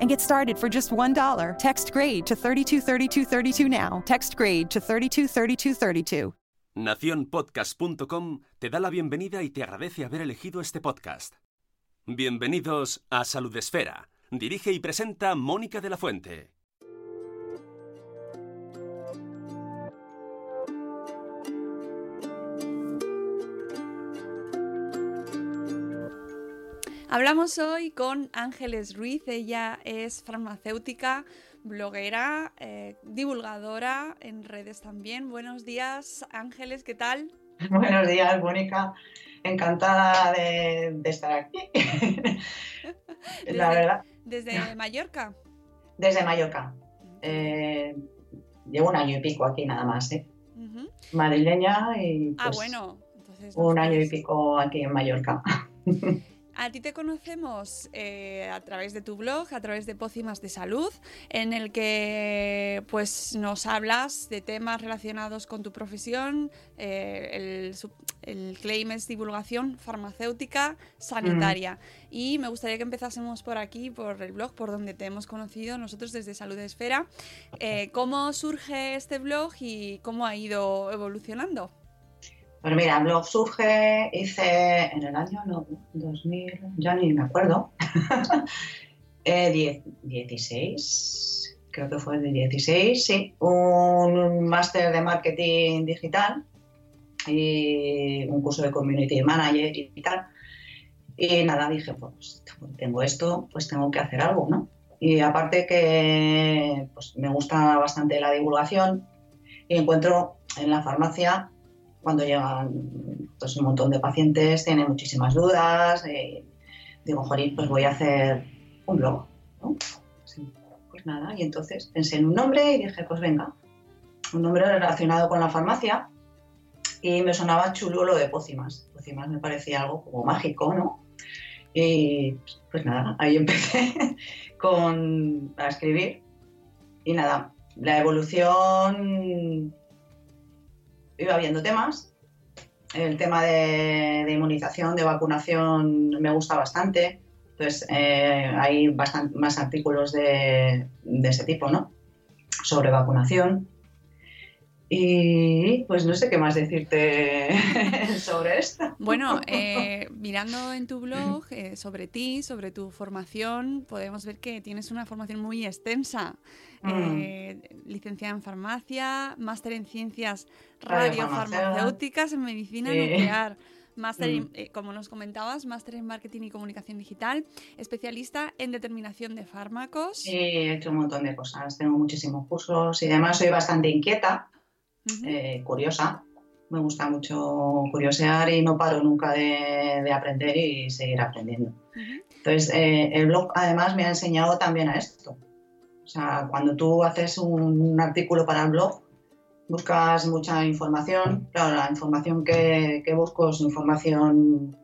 and get started for just $1. Text grade to 323232 now. Text grade to 323232. Naciónpodcast.com te da la bienvenida y te agradece haber elegido este podcast. Bienvenidos a Salud Esfera. Dirige y presenta Mónica de la Fuente. Hablamos hoy con Ángeles Ruiz, ella es farmacéutica, bloguera, eh, divulgadora en redes también. Buenos días, Ángeles, ¿qué tal? Buenos días, Mónica. Encantada de, de estar aquí. La verdad, Desde Mallorca. desde Mallorca. Eh, llevo un año y pico aquí nada más, ¿eh? Madrileña y Ah, pues, bueno. Entonces, un año y pico aquí en Mallorca. A ti te conocemos eh, a través de tu blog, a través de Pócimas de Salud, en el que pues nos hablas de temas relacionados con tu profesión. eh, el, el claim es divulgación farmacéutica sanitaria. Y me gustaría que empezásemos por aquí, por el blog, por donde te hemos conocido nosotros desde Salud Esfera. Eh, ¿Cómo surge este blog y cómo ha ido evolucionando? Pues mira, el blog surge, hice en el año no, 2000, ya ni me acuerdo, eh, die- 16, creo que fue de 16, sí, un máster de marketing digital y un curso de community manager y tal. Y nada, dije, pues tengo esto, pues tengo que hacer algo, ¿no? Y aparte que pues, me gusta bastante la divulgación y encuentro en la farmacia cuando llegan pues, un montón de pacientes, tienen muchísimas dudas, eh, digo, jolín, pues voy a hacer un blog, Pues nada, y entonces pensé en un nombre y dije, pues venga, un nombre relacionado con la farmacia y me sonaba chulo lo de pócimas. Pócimas me parecía algo como mágico, ¿no? Y pues nada, ahí empecé con, a escribir y nada, la evolución iba viendo temas. El tema de, de inmunización, de vacunación me gusta bastante. Entonces eh, hay bastan- más artículos de, de ese tipo, ¿no? Sobre vacunación. Y pues no sé qué más decirte sobre esto. Bueno, eh, mirando en tu blog eh, sobre ti, sobre tu formación, podemos ver que tienes una formación muy extensa. Mm. Eh, licenciada en farmacia, máster en ciencias Radiofarmacéutica. radiofarmacéuticas, en medicina Sí. nuclear. Máster, Mm. eh, como nos comentabas, máster en marketing y comunicación digital, especialista en determinación de fármacos. Sí, he hecho un montón de cosas. Tengo muchísimos cursos y además soy bastante inquieta, Eh, curiosa. Me gusta mucho curiosear y no paro nunca de, de aprender y seguir aprendiendo. Ujú. Entonces, eh, el blog además me ha enseñado también a esto. O sea, cuando tú haces un, un artículo para el blog, buscas mucha información. Claro, la información que, que busco es información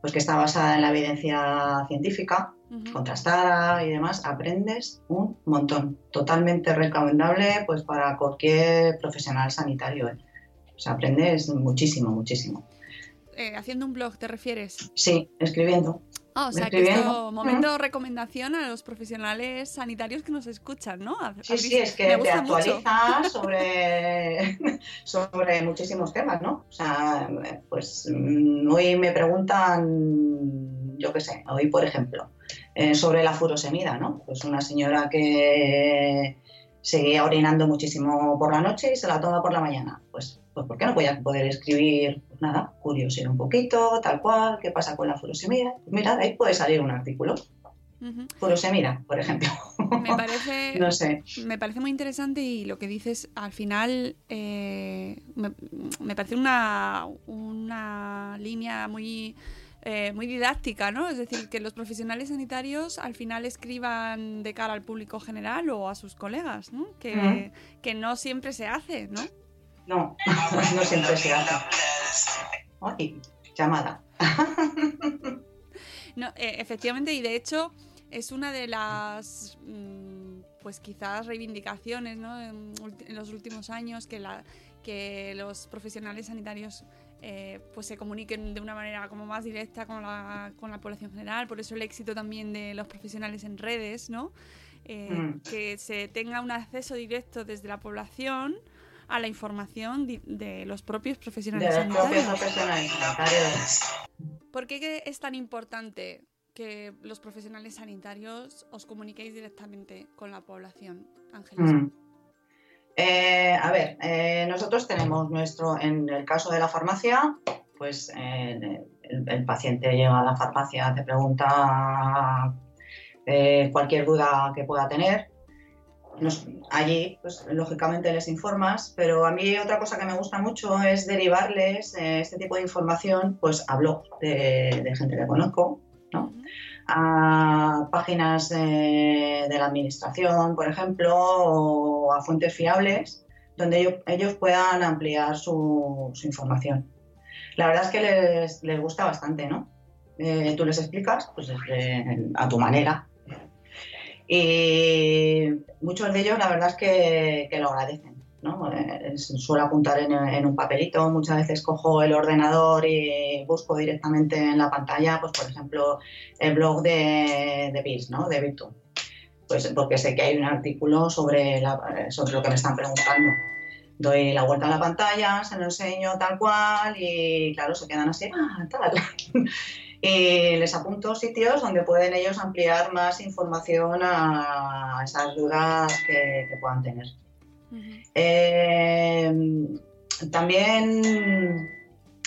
pues, que está basada en la evidencia científica, Contrastada y demás. Aprendes un montón. Totalmente recomendable pues, para cualquier profesional sanitario. ¿eh? O sea, aprendes muchísimo, muchísimo. Eh, haciendo un blog, ¿te refieres? Sí, escribiendo. Ah, o sea, que esto, momento recomendación a los profesionales sanitarios que nos escuchan, ¿no? A- Sí, sí, es que te actualizas sobre, sobre muchísimos temas, ¿no? O sea, pues mm, hoy me preguntan, yo qué sé, hoy por ejemplo, eh, sobre la furosemida, ¿no? Pues una señora que seguía orinando muchísimo por la noche y se la toma por la mañana. Pues, pues ¿por qué no voy a poder escribir? Pues nada, curiosidad un poquito, tal cual, qué pasa con la furosemida. Pues mira, de ahí puede salir un artículo. Furosemida, por ejemplo. Me parece, No sé. me parece muy interesante y lo que dices al final eh, me, me parece una, una línea muy, eh, muy didáctica, ¿no? Es decir, que los profesionales sanitarios al final escriban de cara al público general o a sus colegas, ¿no? Que, que no siempre se hace, ¿no? No, no siempre se hace. Ay, llamada. No, eh, efectivamente, y de hecho es una de las, mm, pues quizás reivindicaciones ¿no? en, en los últimos años que, la, que los profesionales sanitarios eh, pues se comuniquen de una manera como más directa con la, con la población general. Por eso el éxito también de los profesionales en redes, ¿no? Eh, Mm. que se tenga un acceso directo desde la población a la información de los propios De profesionales propios sanitarios. profesionales sanitarios. ¿Por qué es tan importante que los profesionales sanitarios os comuniquéis directamente con la población, Ángeles? Mm. Eh, a ver, eh, nosotros tenemos nuestro, en el caso de la farmacia, pues eh, el, paciente llega a la farmacia, te pregunta eh, cualquier duda que pueda tener. Allí, pues lógicamente les informas, pero a mí otra cosa que me gusta mucho es derivarles eh, este tipo de información pues a blogs de, de gente que conozco, ¿no? A páginas de la administración, por ejemplo, o a fuentes fiables, donde ellos, puedan ampliar su, información. La verdad es que les, gusta bastante, ¿no? Eh, tú les explicas pues, a tu manera. Y muchos de ellos, la verdad es que lo agradecen. ¿No? Eh, apuntar en, un papelito, muchas veces cojo el ordenador y busco directamente en la pantalla, pues por ejemplo, el blog de, de BIS, ¿no? De Virtu. Pues porque sé que hay un artículo sobre, eh, sobre lo que me están preguntando. Doy la vuelta a la pantalla, se lo enseño tal cual y claro, se quedan así, ah, tal. y les apunto sitios donde pueden ellos ampliar más información a esas dudas que, que puedan tener. Eh, también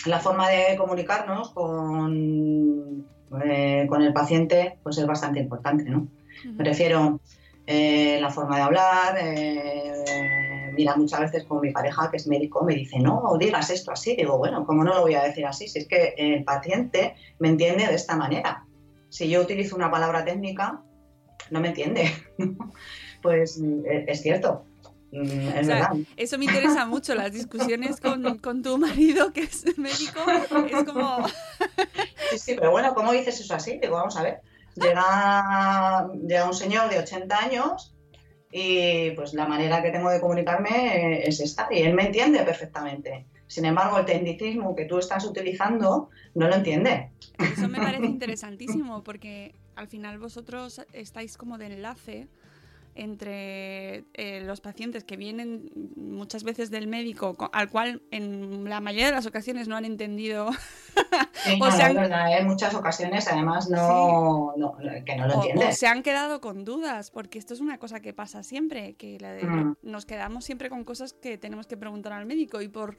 la forma de comunicarnos con, eh, con el paciente pues es bastante importante, ¿no? Me Ujú. refiero eh, la forma de hablar. eh, mira, muchas veces con mi pareja, que es médico, me dice, no digas esto así. Digo, bueno, ¿cómo no lo voy a decir así? Si es que el paciente me entiende de esta manera. Si yo utilizo una palabra técnica, no me entiende. pues es cierto. Mm, Es O sea, verdad. Eso me interesa mucho, las discusiones con, con tu marido, que es médico, es como... Sí, sí, pero bueno, ¿cómo dices eso así? Digo, vamos a ver. Llega, llega un señor de 80 años y pues la manera que tengo de comunicarme es esta y él me entiende perfectamente. Sin embargo, el tecnicismo que tú estás utilizando no lo entiende. Eso me parece interesantísimo porque al final vosotros estáis como de enlace entre eh, los pacientes que vienen muchas veces del médico, co- al cual en la mayoría de las ocasiones no han entendido Sí, O no, es verdad, en muchas ocasiones además no, no- que no lo o, o entiendes. se han quedado con dudas, porque esto es una cosa que pasa siempre, que la de- Mm. nos quedamos siempre con cosas que tenemos que preguntar al médico y por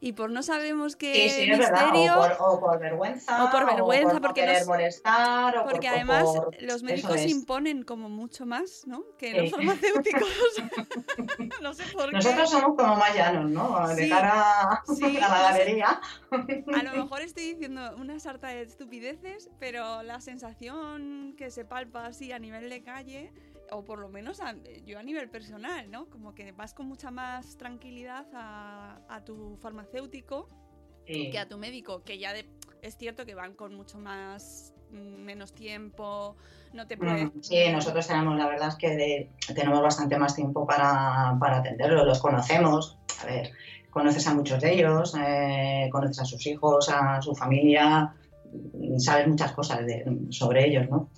y por no sabemos qué Sí, sí, es misterio, O por, o por vergüenza. O por vergüenza, no porque querer nos- molestar. O por- porque o además por- los médicos es. imponen como mucho más, ¿no? Que Sí. los farmacéuticos. no sé por qué. Nosotros somos como más llanos, ¿no? De Sí, cara sí, a la no galería. A lo mejor estoy diciendo una sarta de estupideces, pero la sensación que se palpa así a nivel de calle, o por lo menos a- yo a nivel personal, ¿no? Como que vas con mucha más tranquilidad a, a tu farmacéutico Sí. que a tu médico, que ya de- es cierto que van con mucho más mm, menos tiempo, no te. Mm, Sí, nosotros tenemos, la verdad es que de- tenemos bastante más tiempo para, para atenderlo, los conocemos. A ver, conoces a muchos de ellos, eh, conoces a sus hijos, a su familia, sabes muchas cosas de- sobre ellos, ¿no?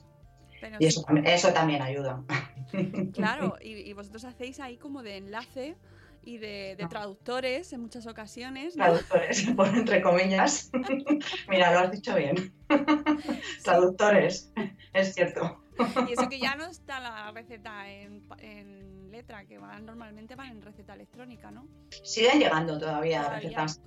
Pero Y sí, eso, también- eso también ayuda. Claro, y, y vosotros hacéis ahí como de enlace y de, de Ah. traductores en muchas ocasiones, ¿no? Traductores, por entre comillas. Mira, lo has dicho bien. Traductores, es cierto. Y eso que ya no está la receta en, pa- letra, que van normalmente van en receta electrónica, ¿no? Siguen llegando todavía Todavía. recetas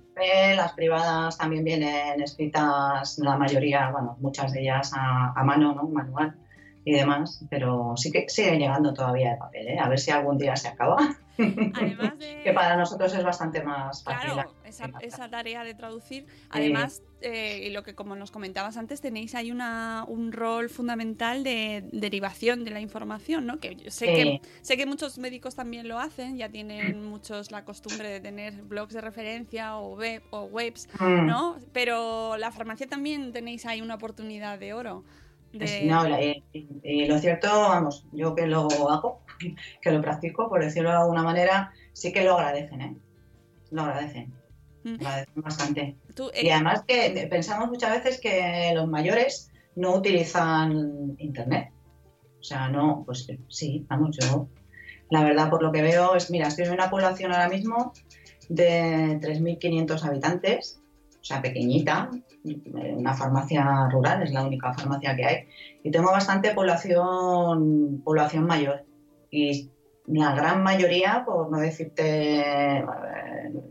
las privadas también vienen escritas, la mayoría, bueno, muchas de ellas a, a mano, ¿no? Manual y demás, pero sí que siguen llegando todavía de papel, ¿eh? A ver si algún día se acaba, Además de... que para nosotros es bastante más fácil. Claro, esa, esa tarea de traducir. Además, eh, y lo que como nos comentabas antes, tenéis ahí una, un rol fundamental de derivación de la información, ¿no? Que yo sé, que sé que muchos médicos también lo hacen, ya tienen muchos la costumbre de tener blogs de referencia o, web, o webs, Mm. ¿no? Pero la farmacia también tenéis ahí una oportunidad de oro. De... No, la- y, y lo cierto, vamos, yo que lo hago, que lo practico, por decirlo de alguna manera, sí que lo agradecen, ¿eh? Lo agradecen, Mm. lo agradecen bastante. Tú, Y eh, además que pensamos muchas veces que los mayores no utilizan internet. O sea, no, pues sí, vamos, yo. La verdad, por lo que veo, es, mira, estoy en una población ahora mismo de 3.500 habitantes, o sea, pequeñita, una farmacia rural, es la única farmacia que hay. Y tengo bastante población, población mayor. Y la gran mayoría, por no decirte,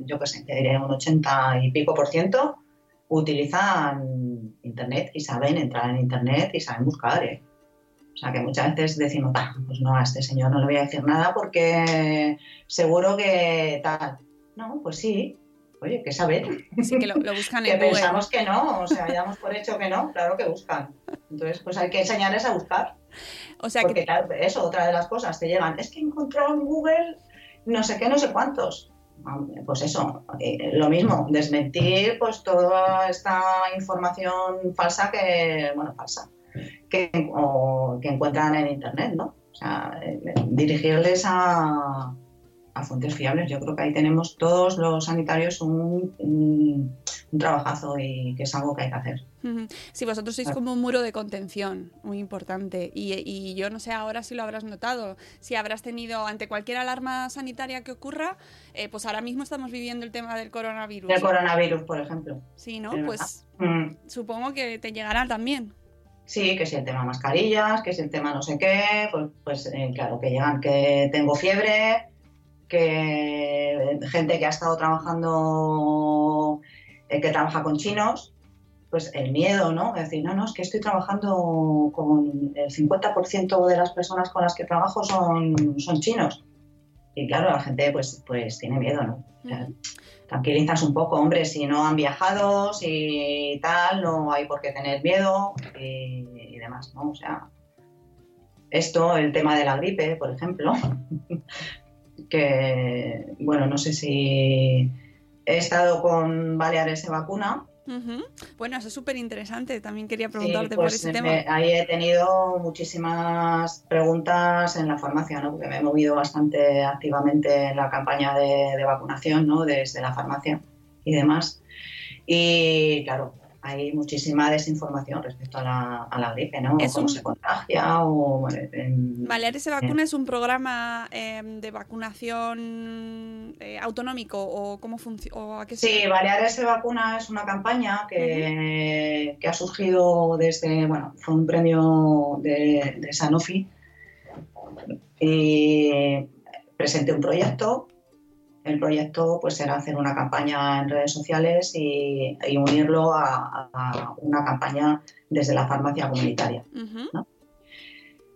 yo qué sé, te diré un 80 y pico por ciento, utilizan Internet y saben entrar en Internet y saben buscar. ¿eh? O sea que muchas veces decimos, "Ah, pues no, a este señor no le voy a decir nada porque seguro que tal. No, pues sí, oye, que saber. sí que lo, lo buscan Que en Google. pensamos que no, o sea, damos por hecho que no, claro que buscan. Entonces, pues hay que enseñarles a buscar. O sea Porque que claro, eso, otra de las cosas, te llegan, es que he encontrado en Google no sé qué, no sé cuántos. Pues eso, eh, lo mismo, desmentir pues toda esta información falsa que, bueno, falsa, que, o que encuentran en Internet, ¿no? O sea, eh, dirigirles a, a fuentes fiables. Yo creo que ahí tenemos todos los sanitarios un, un, un trabajazo y que es algo que hay que hacer. Sí, vosotros sois como un muro de contención, muy importante. Y, y yo no sé ahora si lo habrás notado, si habrás tenido ante cualquier alarma sanitaria que ocurra, eh, pues ahora mismo estamos viviendo el tema del coronavirus. Del coronavirus, por ejemplo. Sí, ¿no? es Pues Mm. supongo que te llegará también. Sí, que si el tema mascarillas, que si el tema no sé qué, pues, pues eh, claro, que llegan que tengo fiebre, que gente que ha estado trabajando, eh, que trabaja con chinos, pues el miedo, ¿no? Es decir, no, no, es que estoy trabajando con el 50% de las personas con las que trabajo son, son chinos. Y claro, la gente pues, pues tiene miedo, ¿no? O sea, Ujú. tranquilizas un poco, hombre, si no han viajado, si tal, no hay por qué tener miedo y, y demás, ¿no? O sea, esto, el tema de la gripe, por ejemplo, que, bueno, no sé si he estado con Baleares de vacuna. Bueno, eso es súper interesante. También quería Sí, preguntarte por pues, ese tema. ahí he tenido muchísimas preguntas en la farmacia, ¿no? Porque me he movido bastante activamente en la campaña de, de vacunación, ¿no? Desde la farmacia y demás. Y claro, hay muchísima desinformación respecto a la, a la gripe, ¿no? Es Cómo un- se contagia o... en- Baleares se vacuna es un programa eh, de vacunación eh, autonómico o cómo funciona. Sí, Baleares se vacuna es una campaña que, que ha surgido desde, bueno, fue un premio de, de Sanofi y presenté un proyecto. El proyecto pues era hacer una campaña en redes sociales y, y unirlo a, a una campaña desde la farmacia comunitaria.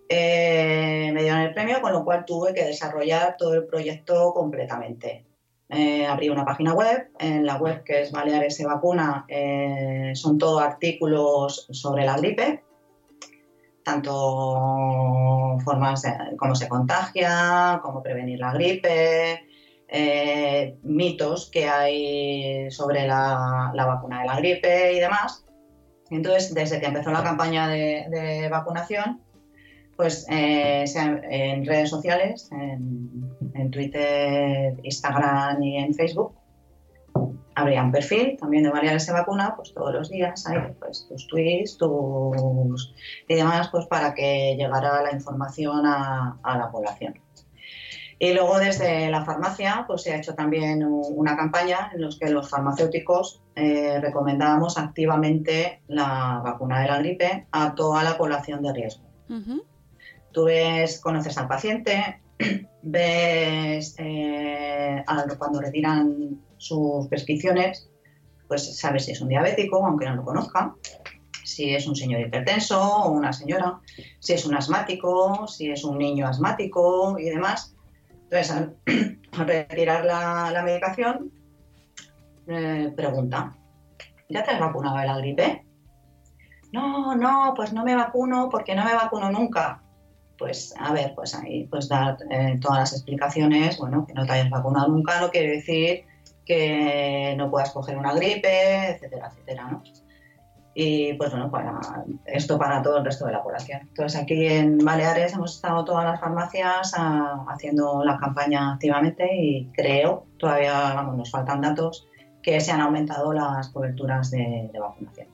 Eh, me dieron el premio, con lo cual tuve que desarrollar todo el proyecto completamente. Eh, abrí una página web, en la web que es Baleares se vacuna, eh, son todos artículos sobre la gripe, tanto formas de cómo se contagia, cómo prevenir la gripe, eh, mitos que hay sobre la, vacuna de la gripe y demás. Entonces, desde que empezó la campaña de, vacunación, pues eh, en redes sociales, en, Twitter, Instagram y en Facebook, habría un perfil también de Baleares se vacuna, pues todos los días hay pues, tus tweets, tus y demás, pues para que llegara la información a la población. Y luego desde la farmacia pues se ha hecho también una campaña en la que los farmacéuticos eh, recomendábamos activamente la vacuna de la gripe a toda la población de riesgo. Tú ves, conoces al paciente, ves eh, al- cuando retiran sus prescripciones, pues sabes si es un diabético, aunque no lo conozca, si es un señor hipertenso o una señora, si es un asmático, si es un niño asmático y demás. Entonces, al, retirar la, la medicación, eh, pregunta, ¿ya te has vacunado de la gripe? No, no, pues no me vacuno porque no me vacuno nunca pues a ver, pues ahí pues dar eh, todas las explicaciones, bueno, que no te hayas vacunado nunca no quiere decir que no puedas coger una gripe, etcétera, etcétera, ¿no? Y pues bueno, para esto para todo el resto de la población. Entonces aquí en Baleares hemos estado todas las farmacias ah, haciendo la campaña activamente y creo, todavía vamos, nos faltan datos, que se han aumentado las coberturas de, de vacunación.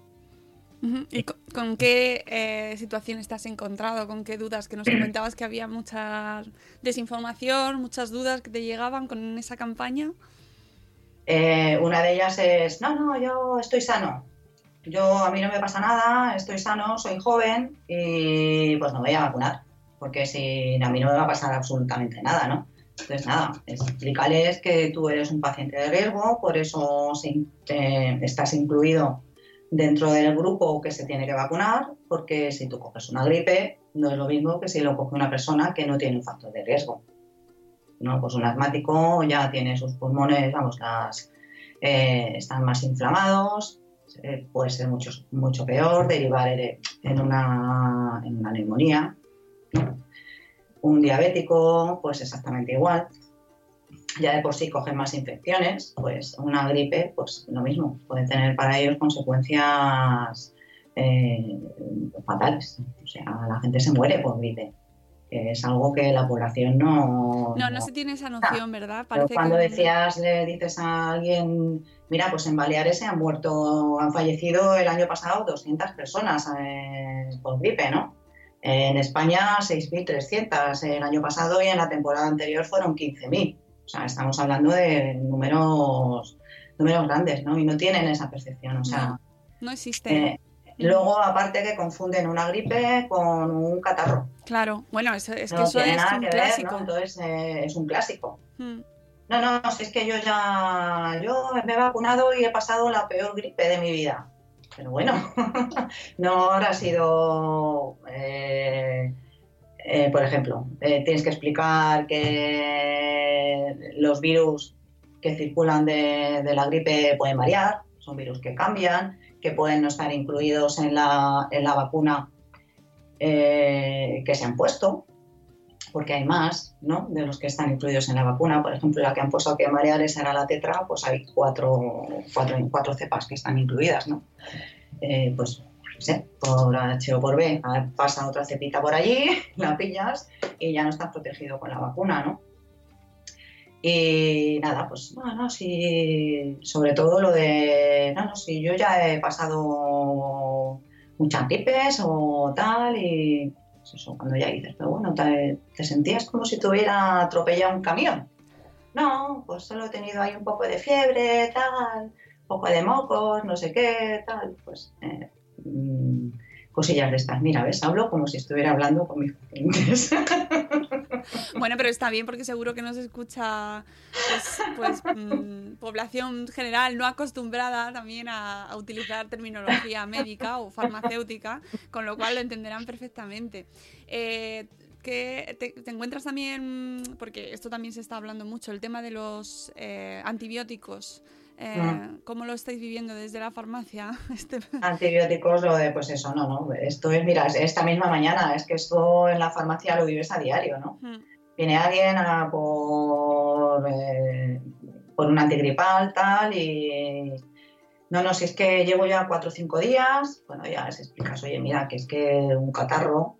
¿Y con, con qué eh, situaciones te has encontrado? ¿Con qué dudas? Que nos comentabas que había mucha desinformación, muchas dudas que te llegaban con esa campaña. Eh, una de ellas es, no, no, yo estoy sano. Yo a mí no me pasa nada, estoy sano, soy joven y pues no voy a vacunar, porque si a mí no me va a pasar absolutamente nada, ¿no? Entonces, nada, explícales que tú eres un paciente de riesgo, por eso estás incluido dentro del grupo que se tiene que vacunar, porque si tú coges una gripe, no es lo mismo que si lo coge una persona que no tiene un factor de riesgo. ¿no? Pues un asmático ya tiene sus pulmones, vamos, eh, están más inflamados, eh, puede ser mucho, mucho peor, derivar en una, en una neumonía. ¿no? Un diabético, pues exactamente igual. Ya de por sí cogen más infecciones, pues una gripe, pues lo mismo, puede tener para ellos consecuencias eh, fatales. O sea, la gente se muere por gripe, que es algo que la población no... No, no se tiene esa noción, ¿verdad? Pero cuando que- decías, le dices a alguien, mira, pues en Baleares se han muerto, han fallecido el año pasado 200 personas eh, por gripe, ¿no? En España 6.300 el año pasado y en la temporada anterior fueron 15.000. O sea, estamos hablando de números, números grandes, ¿no? Y no tienen esa percepción, o sea... No, no existe. eh, luego, aparte que confunden una gripe con un catarro. Claro, bueno, eso- es que no eso tiene es nada un que ver, clásico. ¿no? Entonces eh, es un clásico. Mm. No, no, si es que yo ya, yo me he vacunado y he pasado la peor gripe de mi vida. Pero bueno, no habrá sido, eh, eh, por ejemplo, eh, tienes que explicar que los virus que circulan de, la gripe pueden variar, son virus que cambian, que pueden no estar incluidos en la, en la vacuna que se han puesto, porque hay más, ¿no? De los que están incluidos en la vacuna. Por ejemplo, la que han puesto aquí Baleares era la tetra, pues hay cuatro, cuatro, cuatro cepas que están incluidas, ¿no? Eh, pues, sé, por H o por B ah, pasa otra cepita por allí, la pillas y ya no estás protegido con la vacuna, ¿no? Y nada, pues no, no, si sobre todo lo de, no, no, si yo ya he pasado muchas gripes o tal y pues eso, cuando ya dices, pero bueno, te, te sentías como si te hubiera atropellado un camión. No, pues solo he tenido ahí un poco de fiebre, tal, un poco de mocos, no sé qué, tal, pues eh, mm, cosillas de estas. Mira, ves, hablo como si estuviera hablando con mis pacientes. Bueno, pero está bien porque seguro que nos escucha pues, pues, mm, población general no acostumbrada también a, utilizar terminología médica o farmacéutica, con lo cual lo entenderán perfectamente. Eh, te encuentras también, porque esto también se está hablando mucho, el tema de los eh, antibióticos. Eh. ¿Cómo lo estáis viviendo desde la farmacia? Este- Antibióticos, lo de, pues eso, no, no. Esto es, mira, es esta misma mañana, es que esto en la farmacia lo vives a diario, ¿no? Viene alguien a por, eh, por un antigripal, tal, y. No, no, si es que llevo ya cuatro o cinco días, bueno, ya les explicas, oye, mira, que es que un catarro,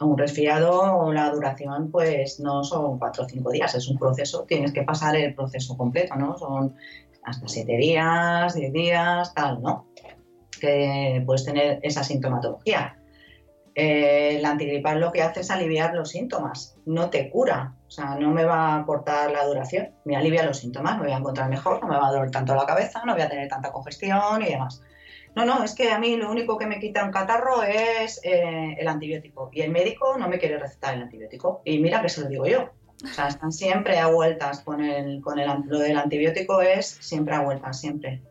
un resfriado, la duración, pues no son cuatro o cinco días, es un proceso, tienes que pasar el proceso completo, ¿no? Son hasta siete días, diez días, tal, ¿no? Que puedes tener esa sintomatología. Eh, el antigripal lo que hace es aliviar los síntomas, no te cura, o sea, no me va a cortar la duración, me alivia los síntomas, me voy a encontrar mejor, no me va a doler tanto la cabeza, no voy a tener tanta congestión y demás. No, no, es que a mí lo único que me quita un catarro es eh, el antibiótico y el médico no me quiere recetar el antibiótico. Y mira que se lo digo yo. O sea, están siempre a vueltas con el, con el, lo del antibiótico es siempre a vueltas, siempre.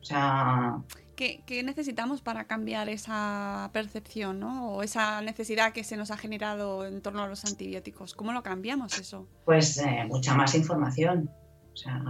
O sea, ¿Qué, qué necesitamos para cambiar esa percepción, ¿no? O esa necesidad que se nos ha generado en torno a los antibióticos. ¿Cómo lo cambiamos eso? pues eh, mucha más información. O sea,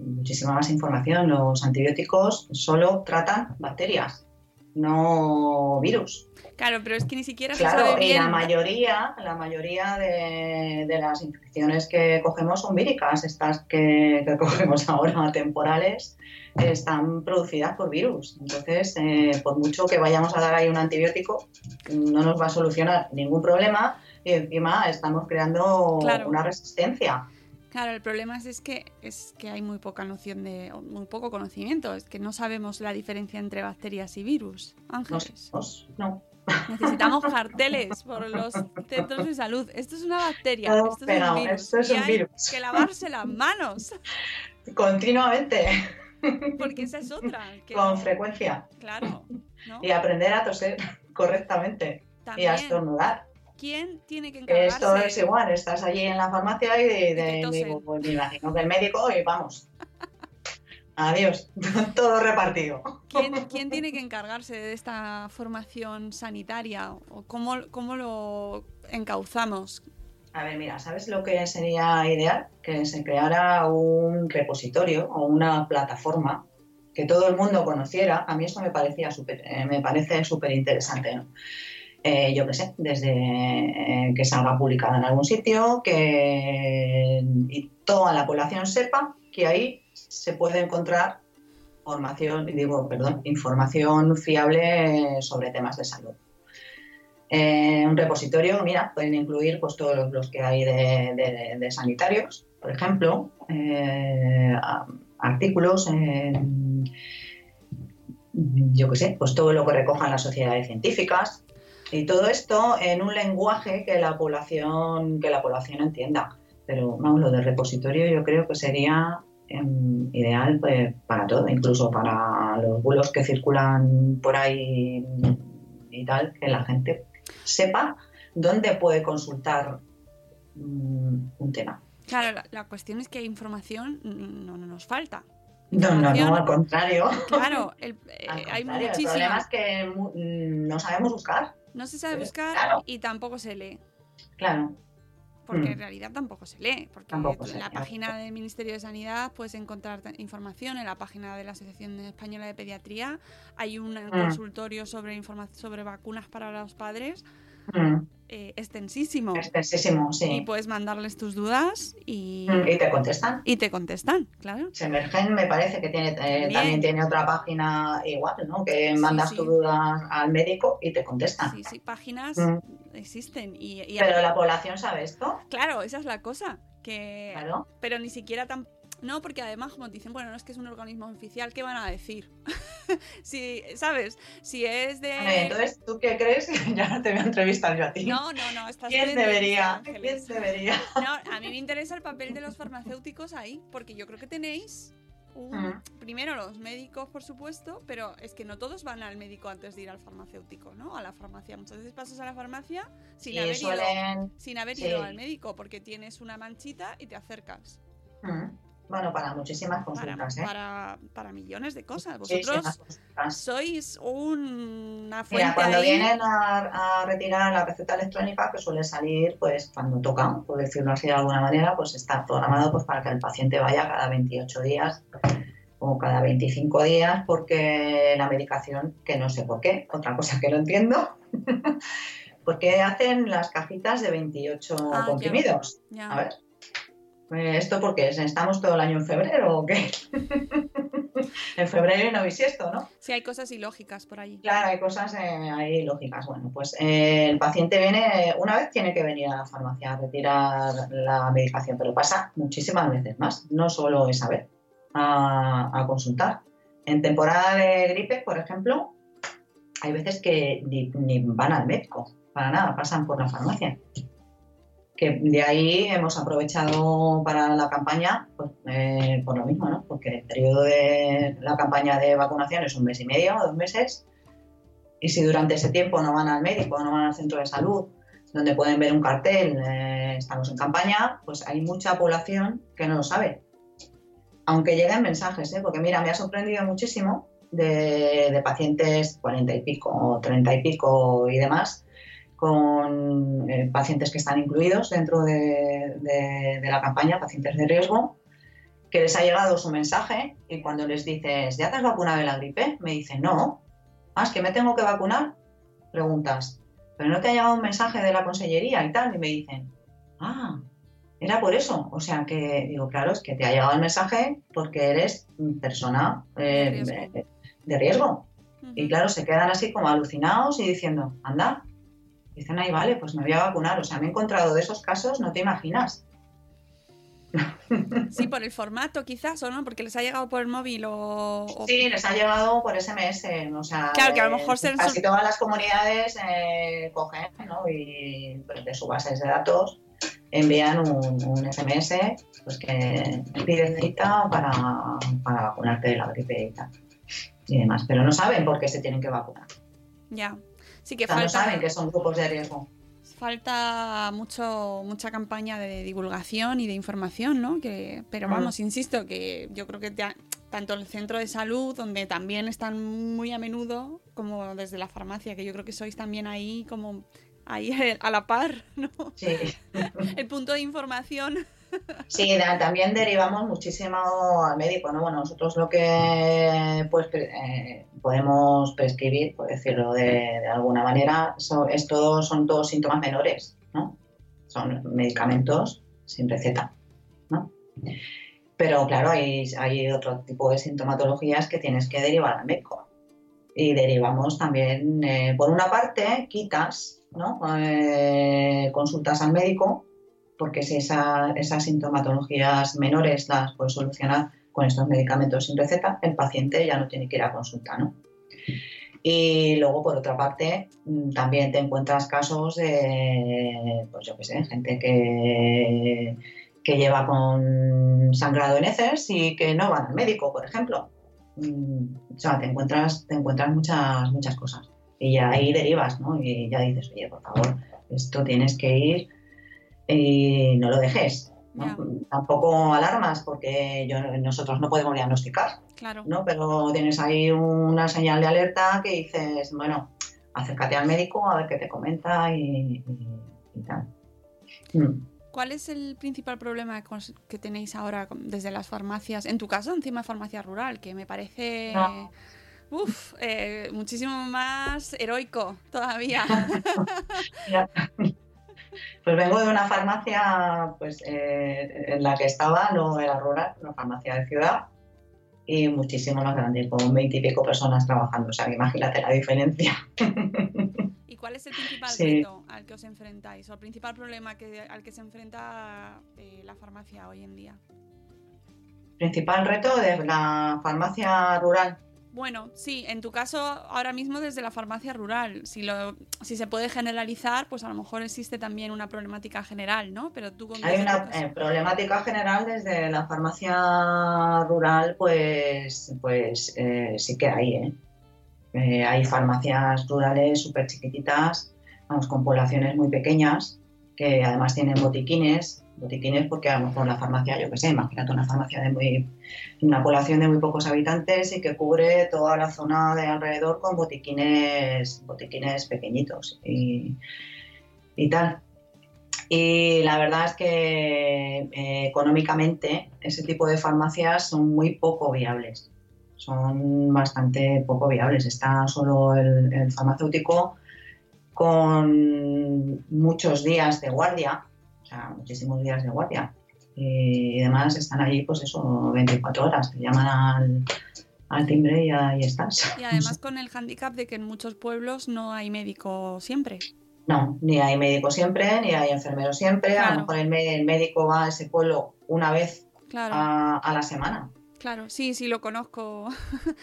muchísima más información. Los antibióticos solo tratan bacterias, no virus. Claro, pero es que ni siquiera se Claro, sabe y la mayoría, la mayoría de, de las infecciones que cogemos son víricas. Estas que, que cogemos ahora, temporales, están producidas por virus. Entonces, eh, por mucho que vayamos a dar ahí un antibiótico, no nos va a solucionar ningún problema y encima estamos creando Claro. una resistencia. Claro, el problema es, es que es que hay muy poca noción de, muy poco conocimiento, es que no sabemos la diferencia entre bacterias y virus. No, Ángeles, sabemos, no. Necesitamos carteles por los centros de salud. Esto es una bacteria, esto es un virus. esto es y un hay virus. que lavarse las manos, Continuamente, porque esa es otra. que con frecuencia. Claro, ¿no? Y aprender a toser correctamente y a estornudar. ¿quién tiene que encargarse? Esto es igual, estás allí en la farmacia y de, de- tosen. digo, pues me imagino que el médico y vamos. Adiós, todo repartido. ¿Quién, quién tiene que encargarse de esta formación sanitaria? ¿O cómo, cómo lo encauzamos? A ver, mira, ¿sabes lo que sería ideal? Que se creara un repositorio o una plataforma que todo el mundo conociera. A mí eso me parecía súper, eh, me parece súper interesante, ¿no? Eh, yo qué sé, desde eh, que salga publicada en algún sitio, que y toda la población sepa que ahí se puede encontrar formación, digo, perdón, información fiable sobre temas de salud. Eh, un repositorio, mira, pueden incluir pues, todos los, que hay de, sanitarios, por ejemplo, eh, artículos, yo qué sé, pues todo lo que recojan las sociedades científicas y todo esto en un lenguaje que la población, que la población entienda. Pero vamos, lo del repositorio yo creo que sería ideal pues, para todo, incluso para los bulos que circulan por ahí y tal, que la gente sepa dónde puede consultar mm, un tema. Claro, la, la cuestión es que información no, no nos falta. No, no, no, al contrario. Claro, el- eh, Al hay contrario, El problema es que mm, no sabemos buscar. No se sabe buscar claro. y tampoco se lee. Claro. Porque Mm. en realidad tampoco se lee. Porque Tampoco en la página del Ministerio de Sanidad puedes encontrar información. En la página de la Asociación Española de Pediatría hay un Mm. consultorio sobre, sobre vacunas para los padres Mm, eh, extensísimo. Extensísimo, Y sí. puedes mandarles tus dudas y, Mm, Y te contestan. y te contestan, claro. Semergen me parece que tiene, eh, También. tiene otra página igual, ¿no? Que Sí, mandas sí. tu duda al médico y te contestan. Sí, sí, páginas Mm. existen. Y, y- Pero la población sabe esto, claro, esa es la cosa. Que, claro. Pero ni siquiera tan... No, porque además, como te dicen, bueno, no es que es un organismo oficial, ¿qué van a decir? si, ¿sabes? Si es de... Y entonces, ¿tú qué crees? ya no te voy a entrevistar yo a ti. No, no, no, estás ¿Quién debería? ¿Quién debería? No, a mí me interesa el papel de los farmacéuticos ahí, porque yo creo que tenéis un- primero los médicos, por supuesto, pero es que no todos van al médico antes de ir al farmacéutico, ¿no? A la farmacia. Muchas veces pasas a la farmacia sin haber ido, suelen... sin haber sí. ido al médico, porque tienes una manchita y te acercas. Bueno, para muchísimas Para, consultas, ¿eh? para, para millones de cosas. Vosotros sois un- una fuente Mira, cuando ahí. vienen a, a retirar la receta electrónica, que suele salir pues cuando toca, por decirlo así de alguna manera, pues está programado pues para que el paciente vaya cada 28 días o cada 25 días, porque la medicación, que no sé por qué, otra cosa que no entiendo, porque hacen las cajitas de 28 Ah, comprimidos. Ya. A ver, ¿esto por qué es? ¿Estamos todo el año en febrero o qué? en febrero y no bisiesto, ¿no? Sí, hay cosas ilógicas por allí. Claro, hay cosas eh, ahí lógicas. Bueno, pues eh, el paciente viene, una vez tiene que venir a la farmacia a retirar la medicación, pero pasa muchísimas veces más, no solo esa vez, a, a consultar. En temporada de gripe, por ejemplo, hay veces que ni, ni van al médico, para nada, pasan por la farmacia. Que de ahí hemos aprovechado para la campaña, pues, eh, por lo mismo, ¿no? Porque el periodo de la campaña de vacunación es un mes y medio, dos meses, y si durante ese tiempo no van al médico, no van al centro de salud, donde pueden ver un cartel, eh, estamos en campaña, pues hay mucha población que no lo sabe. Aunque lleguen mensajes, ¿eh? porque mira, me ha sorprendido muchísimo de, pacientes 40 y pico, 30 y pico y demás, con eh, pacientes que están incluidos dentro de, de- de la campaña, pacientes de riesgo, que les ha llegado su mensaje y cuando les dices, ¿ya te has vacunado de la gripe? Me dicen, no. ¿Ah, es que me tengo que vacunar? Preguntas, ¿pero no te ha llegado un mensaje de la consellería y tal? Y me dicen, ah, era por eso. O sea que, digo, claro, es que te ha llegado el mensaje porque eres persona eh, De riesgo. de- de riesgo. Y claro, se quedan así como alucinados y diciendo, anda, dicen, ahí vale, pues me voy a vacunar. O sea, me he encontrado de esos casos, no te imaginas. Sí, por el formato quizás, ¿o no? Porque les ha llegado por el móvil o... o- Sí, les ha llegado por SMS, o sea, Claro, que a lo eh, mejor se- casi todas las comunidades eh, cogen, ¿no? Y pues, de sus bases de datos envían un, un SMS pues que pide cita para, para vacunarte de la gripe y tal. Y demás, pero no saben por qué se tienen que vacunar. Ya. Sí que O sea, no falta... saben que son grupos de riesgo. Falta mucho, mucha campaña de divulgación y de información, ¿no? Que, pero vamos, insisto, que yo creo que te- tanto el centro de salud, donde también están muy a menudo, como desde la farmacia, que yo creo que sois también ahí como ahí a la par, ¿no? Sí. El punto de información. Sí, también derivamos muchísimo al médico, ¿no? Bueno, nosotros lo que pues eh, podemos prescribir, por decirlo de, alguna manera, so- es son todos síntomas menores, ¿no? Son medicamentos sin receta, ¿no? Pero claro, hay, hay otro tipo de sintomatologías que tienes que derivar al médico. Y derivamos también, eh, por una parte, quitas, ¿no? Eh, consultas al médico porque si esa- esas sintomatologías menores las puedes solucionar con estos medicamentos sin receta, el paciente ya no tiene que ir a consulta, ¿no? Y luego, por otra parte, mm, también te encuentras casos de, pues yo qué sé, gente que, que lleva con sangrado en heces y que no van al médico, por ejemplo. Mm, O sea, te encuentras, te encuentras muchas, muchas cosas. Y ahí derivas, ¿no? Y ya dices, oye, por favor, esto tienes que ir y no lo dejes. Tampoco alarmas porque yo, nosotros no podemos diagnosticar, Claro. ¿no? Pero tienes ahí una señal de alerta que dices, bueno, acércate al médico a ver qué te comenta y, y- y tal. Mm. ¿Cuál es el principal problema que tenéis ahora desde las farmacias? En tu caso, encima farmacia rural, que me parece No. uf, eh, muchísimo más heroico todavía. Pues vengo de una farmacia pues, eh, en la que estaba, no era rural, una farmacia de ciudad y muchísimo más grande, con veintipico personas trabajando. O sea, imagínate la diferencia. ¿Y cuál es el principal Sí. reto al que os enfrentáis? ¿O el principal problema que, al que se enfrenta eh, la farmacia hoy en día? Principal reto de la farmacia rural. Bueno, sí, en tu caso, ahora mismo desde la farmacia rural. Si, lo, si se puede generalizar, pues a lo mejor existe también una problemática general, ¿no? Pero tú con Hay una eh, problemática general desde la farmacia rural, pues, pues eh, sí que hay. ¿eh? Eh, hay farmacias rurales súper chiquititas, vamos, con poblaciones muy pequeñas, que además tienen botiquines, botiquines porque a lo mejor la farmacia, yo qué sé, imagínate una farmacia de muy, una población de muy pocos habitantes y que cubre toda la zona de alrededor con botiquines, botiquines pequeñitos y, y tal. Y la verdad es que eh, económicamente ese tipo de farmacias son muy poco viables. Son bastante poco viables. Está solo el, farmacéutico con muchos días de guardia, sea, muchísimos días de guardia. Y además están allí, pues eso, 24 horas. Te llaman al, al timbre y ahí estás. Y además con el hándicap de que en muchos pueblos no hay médico siempre. No, ni hay médico siempre, ni hay enfermero siempre. A Claro. lo mejor el, médico va a ese pueblo una vez Claro. a, a la semana. Claro, sí, sí, lo conozco.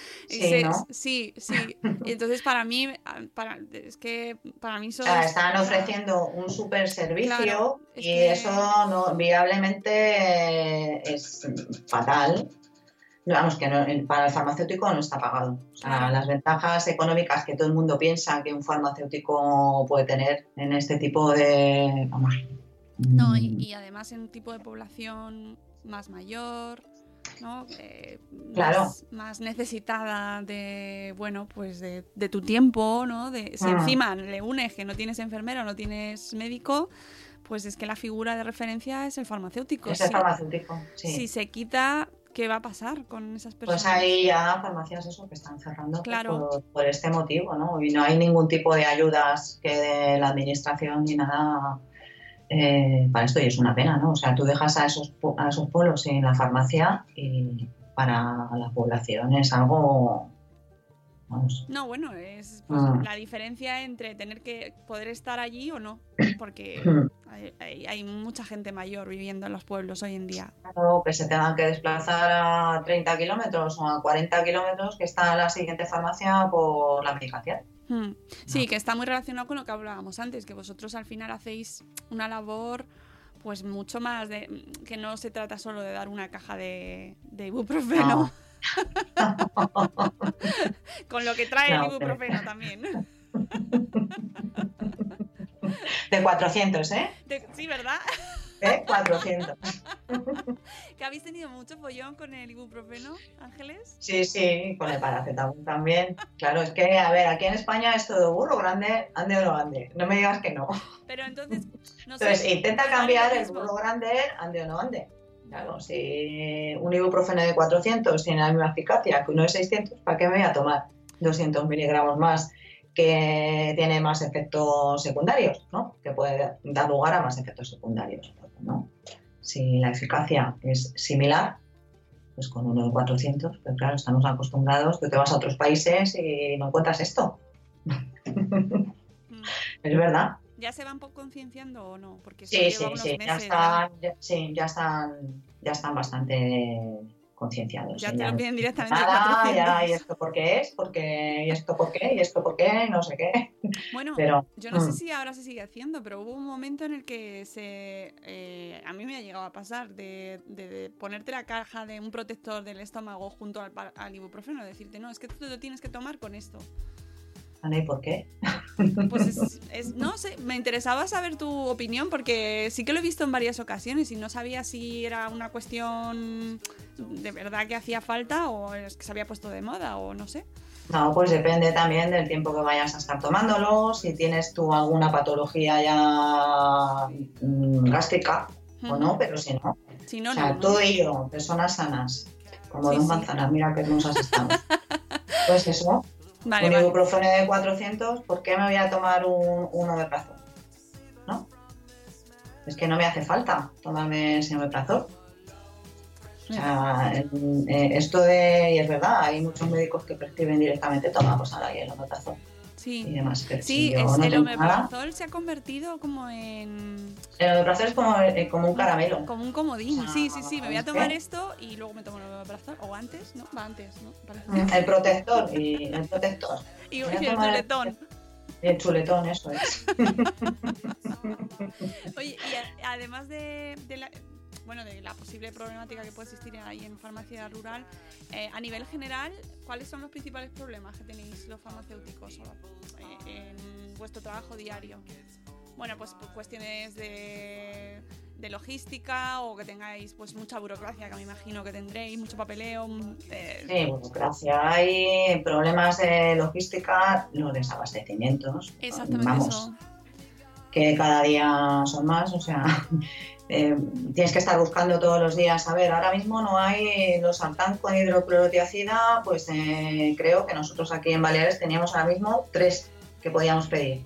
Sí, sí, entonces para mí, ah, para, es que para mí O son... sea, están ofreciendo un super servicio Claro, es y que- eso no, viablemente es fatal. Vamos, que no- para el farmacéutico no está pagado. O sea, Claro. las ventajas económicas que todo el mundo piensa que un farmacéutico puede tener en este tipo de... Vamos, No, y, mm, y además en un tipo de población más mayor, ¿no? Eh, Claro. más, más necesitada de, bueno, pues de, de tu tiempo, ¿no? De, si Ah. encima le unes que no tienes enfermero, no tienes médico, pues es que la figura de referencia es el farmacéutico. es el Si- farmacéutico, sí. Si se quita, ¿qué va a pasar con esas personas? Pues hay ya farmacias eso que están cerrando pues, Claro. por, por este motivo, ¿no? Y no hay ningún tipo de ayudas que de la administración ni nada eh, para esto y es una pena, ¿no? O sea, tú dejas a esos, a esos pueblos sin la farmacia y para la población es algo, vamos, No, bueno, es pues, Ah. la diferencia entre tener que poder estar allí o no, porque Mm. hay, hay- hay mucha gente mayor viviendo en los pueblos hoy en día. o que se tengan que desplazar a 30 kilómetros o a 40 kilómetros que está la siguiente farmacia por la medicación. Hmm. Sí, que está muy relacionado con lo que hablábamos antes, que vosotros al final hacéis una labor pues mucho más de que no se trata solo de dar una caja de, de ibuprofeno, con lo que trae No, el pero- ibuprofeno también. De 400, ¿eh? De- sí, ¿verdad? ¿Eh? 400. Que habéis tenido mucho follón con el ibuprofeno, Ángeles. Sí, sí, con el paracetamol también. Claro, es que, a ver, aquí en España es todo burro grande, ande o no ande. No me digas que no. Pero entonces, no sé. Entonces, intenta ¿vale cambiar el burro grande, ande o no ande. Claro, si un ibuprofeno de 400 tiene la misma eficacia que uno de 600, ¿para qué me voy a tomar 200 miligramos más que tiene más efectos secundarios, ¿no? Que puede dar lugar a más efectos secundarios, ¿no? Si la eficacia es similar, pues con uno de 400, pero claro, estamos acostumbrados, tú te vas a otros países y no encuentras esto. Mm. Es verdad. ¿Ya se van concienciando o no? Porque Sí, sí, unos sí, ya están, ya- sí, ya están, ya están bastante concienciados. Ya te lo piden directamente 400. ya, y esto por qué es, porque, y esto por qué, y esto por qué, no sé qué. Bueno, Pero, yo no sé mm. si ahora se sigue haciendo, pero hubo un momento en el que se, eh, a mí me ha llegado a pasar de, de- de ponerte la caja de un protector del estómago junto al, ibuprofeno, decirte, no, es que tú te lo tienes que tomar con esto. Ana, ¿y por qué? Pues es, es- no sé, me interesaba saber tu opinión porque sí que lo he visto en varias ocasiones y no sabía si era una cuestión de verdad que hacía falta o es que se había puesto de moda o no sé. No, pues depende también del tiempo que vayas a estar tomándolo, si tienes tú alguna patología ya mm, gástrica o no, pero si no. Si no, o sea, no. y yo, personas sanas, como Sí, dos sí. manzanas, mira qué hermosas estamos. Pues eso, Vale, un vale. ibuprofeno de 400, ¿por qué me voy a tomar un, un omeprazol? ¿No? Es que no me hace falta tomarme ese omeprazol. O sea, eh, eh, esto de, y es verdad, hay muchos médicos que prescriben directamente, toma, pues ahora y el omeprazol y Sí. demás. Pero Sí, si es, no el nada, omeprazol se ha convertido como en... el omeprazol es como, eh, como un caramelo. Como un comodín. O sea, Sí, sí, sí, me voy a tomar esto y luego me tomo el omeprazol. O antes, ¿no? Va antes, ¿no? Mm, El protector y el protector. Y, y el chuletón. El chuletón, eso es. Oye, y a- además de, de la, bueno, de la posible problemática que puede existir ahí en farmacia rural, eh, a nivel general, ¿cuáles son los principales problemas que tenéis los farmacéuticos eh, en vuestro trabajo diario? Bueno, pues por cuestiones de, de logística o que tengáis pues mucha burocracia, que me imagino que tendréis, mucho papeleo. mm, eh, Sí, burocracia. Hay problemas de logística, los desabastecimientos. exactamente Vamos, eso. Que cada día son más, o sea, eh, tienes que estar buscando todos los días. A ver, ahora mismo no hay los sartán con hidroclorotiacida, pues eh, creo que nosotros aquí en Baleares teníamos ahora mismo tres que podíamos pedir.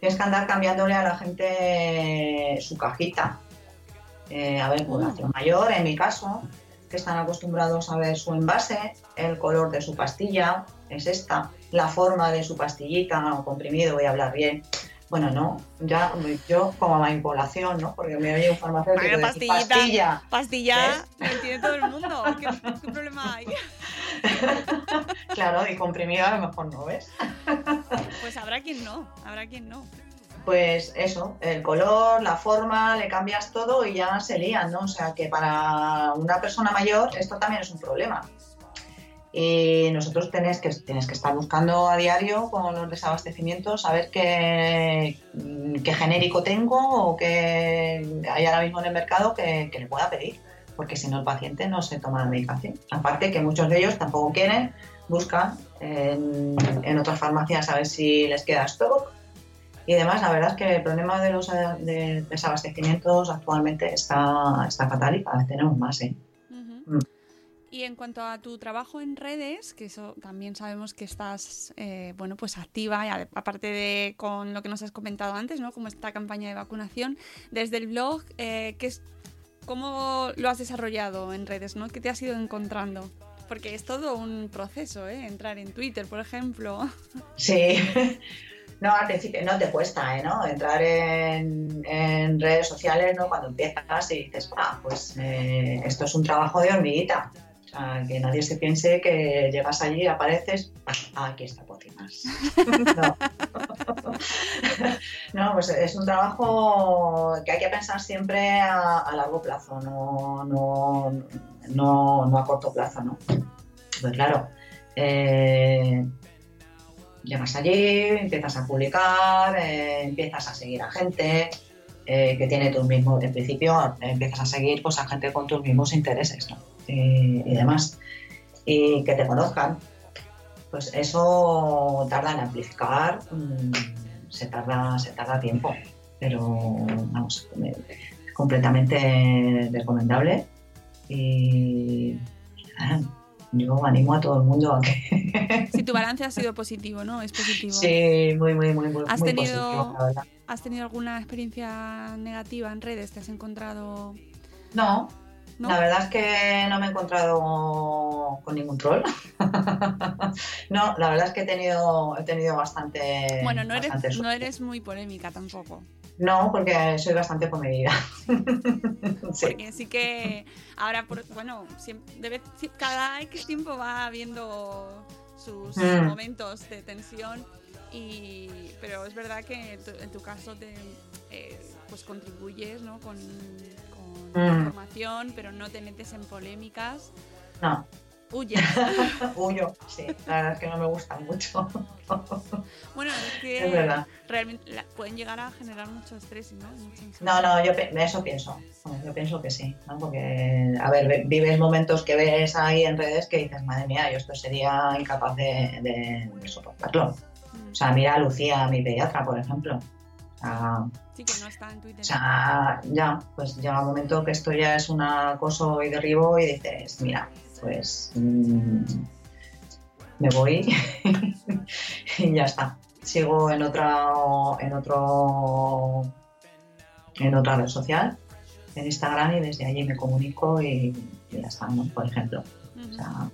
Tienes que andar cambiándole a la gente su cajita. Eh, a ver, población mayor, en mi caso, que están acostumbrados a ver su envase, el color de su pastilla, es esta, la forma de su pastillita o comprimido, voy a hablar bien. Bueno, no, ya yo como manipulación, ¿no? Porque me oye un farmacéutico decir, pastillita, pastilla. pastilla, lo entiende todo el mundo. ¿Qué, qué problema hay? Claro, y comprimido a lo mejor no, ¿ves? Pues habrá quien no, habrá quien no. Pues eso, el color, la forma, le cambias todo y ya se lían, ¿no? O sea que para una persona mayor esto también es un problema. Y nosotros tenés que, tienes que estar buscando a diario con los desabastecimientos a ver qué, qué genérico tengo o qué hay ahora mismo en el mercado que, que le pueda pedir, porque si no el paciente no se toma la medicación. Aparte que muchos de ellos tampoco quieren, buscan en, en otras farmacias a ver si les queda stock y además, la verdad es que el problema de los eh, de desabastecimientos actualmente está, está fatal y cada vez tenemos más. ¿eh? Y en cuanto a tu trabajo en redes, que eso también sabemos que estás, eh, bueno, pues activa, y aparte de con lo que nos has comentado antes, ¿no? Como esta campaña de vacunación, desde el blog, eh, ¿qué es, ¿cómo lo has desarrollado en redes, ¿no? ¿Qué te has ido encontrando? Porque es todo un proceso, ¿eh? Entrar en Twitter, por ejemplo. Sí. No, al principio no te cuesta, ¿eh? ¿no? Entrar en, en redes sociales, ¿no? Cuando empiezas y dices, ah, pues eh, esto es un trabajo de hormiguita. O sea, que nadie se piense que llegas allí, apareces, ah, aquí está Pocimas. No. No, pues es un trabajo que hay que pensar siempre a, a largo plazo, no, no, no, no a corto plazo, ¿no? Pues claro, eh, llegas allí, empiezas a publicar, eh, empiezas a seguir a gente eh, que tiene tus mismos, en principio empiezas a seguir pues, a gente con tus mismos intereses ¿no? Y, y demás, y que te conozcan. Pues eso tarda en amplificar, mm, se tarda, se tarda tiempo, pero vamos, eh, completamente recomendable y ah, yo animo a todo el mundo a que Si tu balance ha sido positivo, ¿no? Es positivo. Sí, muy, muy, muy, muy, ¿Has muy tenido- positivo, la verdad. ¿Has tenido alguna experiencia negativa en redes? ¿Te has encontrado...? No, ¿No? la verdad es que no me he encontrado con ningún troll. no, la verdad es que he tenido, he tenido bastante. Bueno, no eres, no eres muy polémica tampoco. No, porque soy bastante comedida. sí. Porque sí que ahora, por- bueno, siem- de vez- si- cada X tiempo va habiendo sus Mm. momentos de tensión. Y, pero es verdad que en tu, en tu caso te, eh, pues contribuyes ¿no? con Mm. información, pero no te metes en polémicas. No, Huyes. huyo, sí. La verdad es que no me gusta mucho. bueno, es que es verdad. realmente la- pueden llegar a generar mucho estrés, ¿no? Ansiedad. No, no, yo eso pienso. Yo pienso que sí, ¿no? Porque, a ver, ve- vives momentos que ves ahí en redes que dices, madre mía, yo esto sería incapaz de, de- de soportarlo. Mm. O sea, mira a Lucía, mi pediatra, por ejemplo. O sea, Sí, que no está en Twitter. o sea, ya, pues llega un momento que esto ya es un acoso y derribo y dices, mira, pues mm, me voy y ya está. Sigo en otra, en otro, en otra red social, en Instagram y desde allí me comunico y, y ya está, ¿no? Por ejemplo. O sea,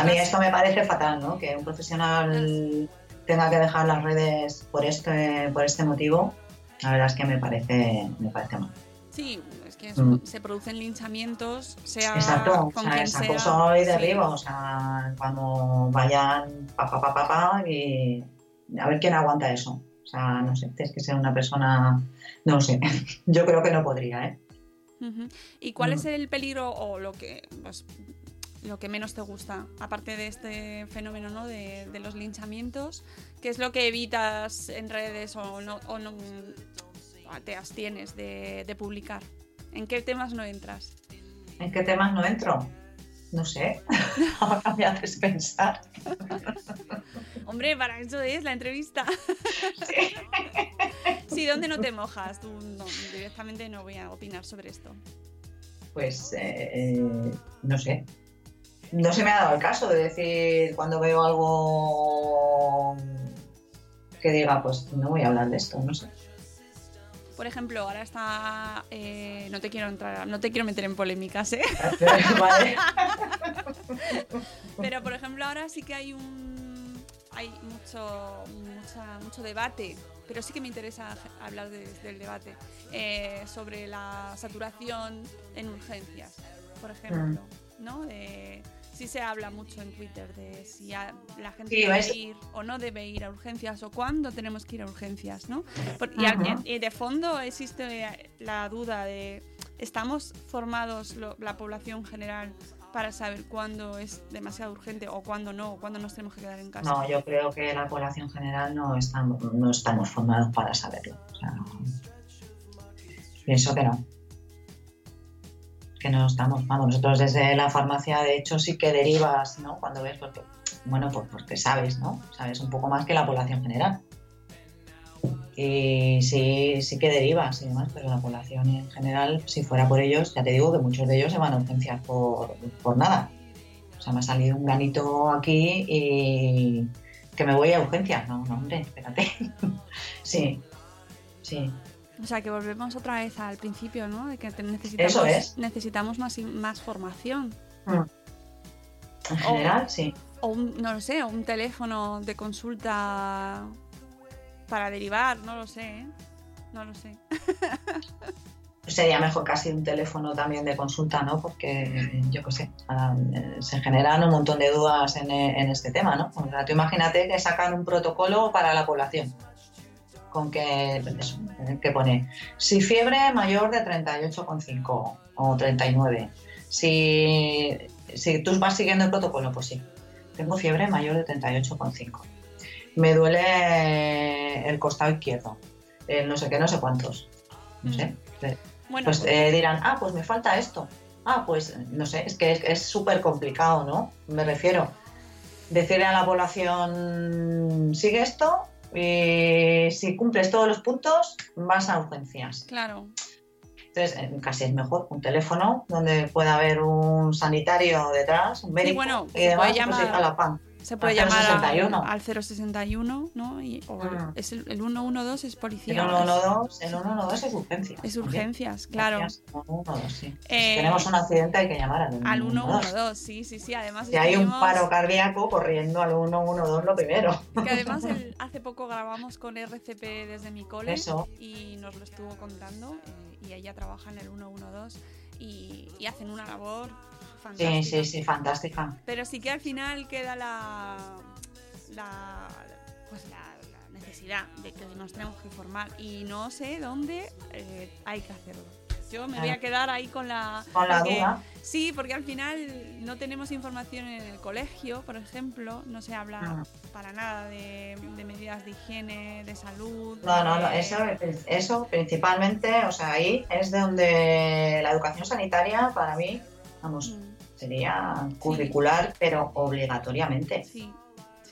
a mí esto me parece fatal, ¿no? Que un profesional tenga que dejar las redes por este, por este motivo. La verdad es que me parece, me parece mal. Sí, es que es- Mm. se producen linchamientos, sea Exacto, o con sea, quien es sea. acoso y Sí. derribo. O sea, cuando vayan pa, pa, pa, pa, pa, y a ver quién aguanta eso. O sea, no sé, tienes que ser una persona, no sé, yo creo que no podría, ¿eh? ¿Y cuál Mm. es el peligro o lo que pues, lo que menos te gusta, aparte de este fenómeno ¿no? de, de los linchamientos? ¿Qué es lo que evitas en redes o no, o no o te abstienes de, de publicar? ¿En qué temas no entras? ¿En qué temas no entro? No sé, ahora me haces pensar. Hombre, para eso es la entrevista. sí, ¿dónde no te mojas? Tú no, directamente no voy a opinar sobre esto. Pues eh, eh, no sé. No se me ha dado el caso de decir cuando veo algo que diga, pues no voy a hablar de esto, no sé. Por ejemplo, ahora está. eh, no te quiero entrar, no te quiero meter en polémicas, ¿eh? Vale. Pero por ejemplo, ahora sí que hay un. Hay mucho, mucha- mucho debate, pero sí que me interesa hablar de- del debate eh, sobre la saturación en urgencias, por ejemplo. Mm. ¿no? De- sí se habla mucho en Twitter de si a- la gente Sí, debe ir o no debe ir a urgencias o cuándo tenemos que ir a urgencias, ¿no? Por- y, y de fondo existe la duda de ¿estamos formados lo- la población general para saber cuándo es demasiado urgente o cuándo no, o cuándo nos tenemos que quedar en casa? No, yo creo que la población general no estamos, no estamos formados para saberlo. O sea, pienso que no. No estamos. Vamos, nosotros desde la farmacia, de hecho, sí que derivas, ¿no? Cuando ves, porque, bueno, pues porque sabes, ¿no? Sabes un poco más que la población general. Y sí, sí que derivas y demás, pero la población en general, si fuera por ellos, ya te digo que muchos de ellos se van a urgencias por, por nada. O sea, me ha salido un granito aquí y que me voy a urgencias. No, no, hombre, espérate. sí, sí. O sea, que volvemos otra vez al principio, ¿no? De que necesitamos, Eso es. necesitamos más, más formación. En general, sí. O un, no lo sé, o un teléfono de consulta para derivar, no lo sé, ¿eh? No lo sé. Sería mejor casi un teléfono también de consulta, ¿no? Porque, yo qué sé, eh, se generan un montón de dudas en, eh, en este tema, ¿no? O sea, tú imagínate que sacan un protocolo para la población. Con que, eso, eh, que pone, si fiebre mayor de 38,5 o 39. Si, si tú vas siguiendo el protocolo, pues sí. Tengo fiebre mayor de 38,5. Me duele el costado izquierdo. el no sé qué, no sé cuántos. No sé. Bueno, Pues eh, dirán, ah, pues me falta esto. Ah, pues no sé, es que es- es súper complicado, ¿no? Me refiero. Decirle a la población, sigue esto y si cumples todos los puntos, vas a urgencias. claro. Entonces, eh, casi es mejor un teléfono donde pueda haber un sanitario detrás, un médico bueno, y demás, pues a la PAN. Se puede Al llamar a- 061. al 061, ¿no? Y, o el- Ah. es el, el 112 es El policía. 112, el 112 es urgencias. Es urgencias, claro. Urgencias, 112, sí. Eh, si tenemos un accidente hay que llamar al 112. Al 112, sí, sí, sí. Además, Si hay un paro cardíaco, corriendo al 112 lo primero. Que además el- hace poco grabamos con RCP desde mi cole Eso. y nos lo estuvo contando eh, y ella trabaja en el 112 y, y hacen una labor fantástica. Sí, sí, sí, fantástica. Pero sí que al final queda la, la, pues la, la necesidad de que nos tenemos que formar y no sé dónde eh, hay que hacerlo. Yo me voy a quedar ahí con la... Con la porque- duda. Sí, porque al final no tenemos información en el colegio, por ejemplo, no se habla para nada de, de medidas de higiene, de salud. No, no, no, eso, eso principalmente, o sea, ahí es de donde la educación sanitaria para mí, vamos, Mm, sería curricular, pero obligatoriamente. Sí,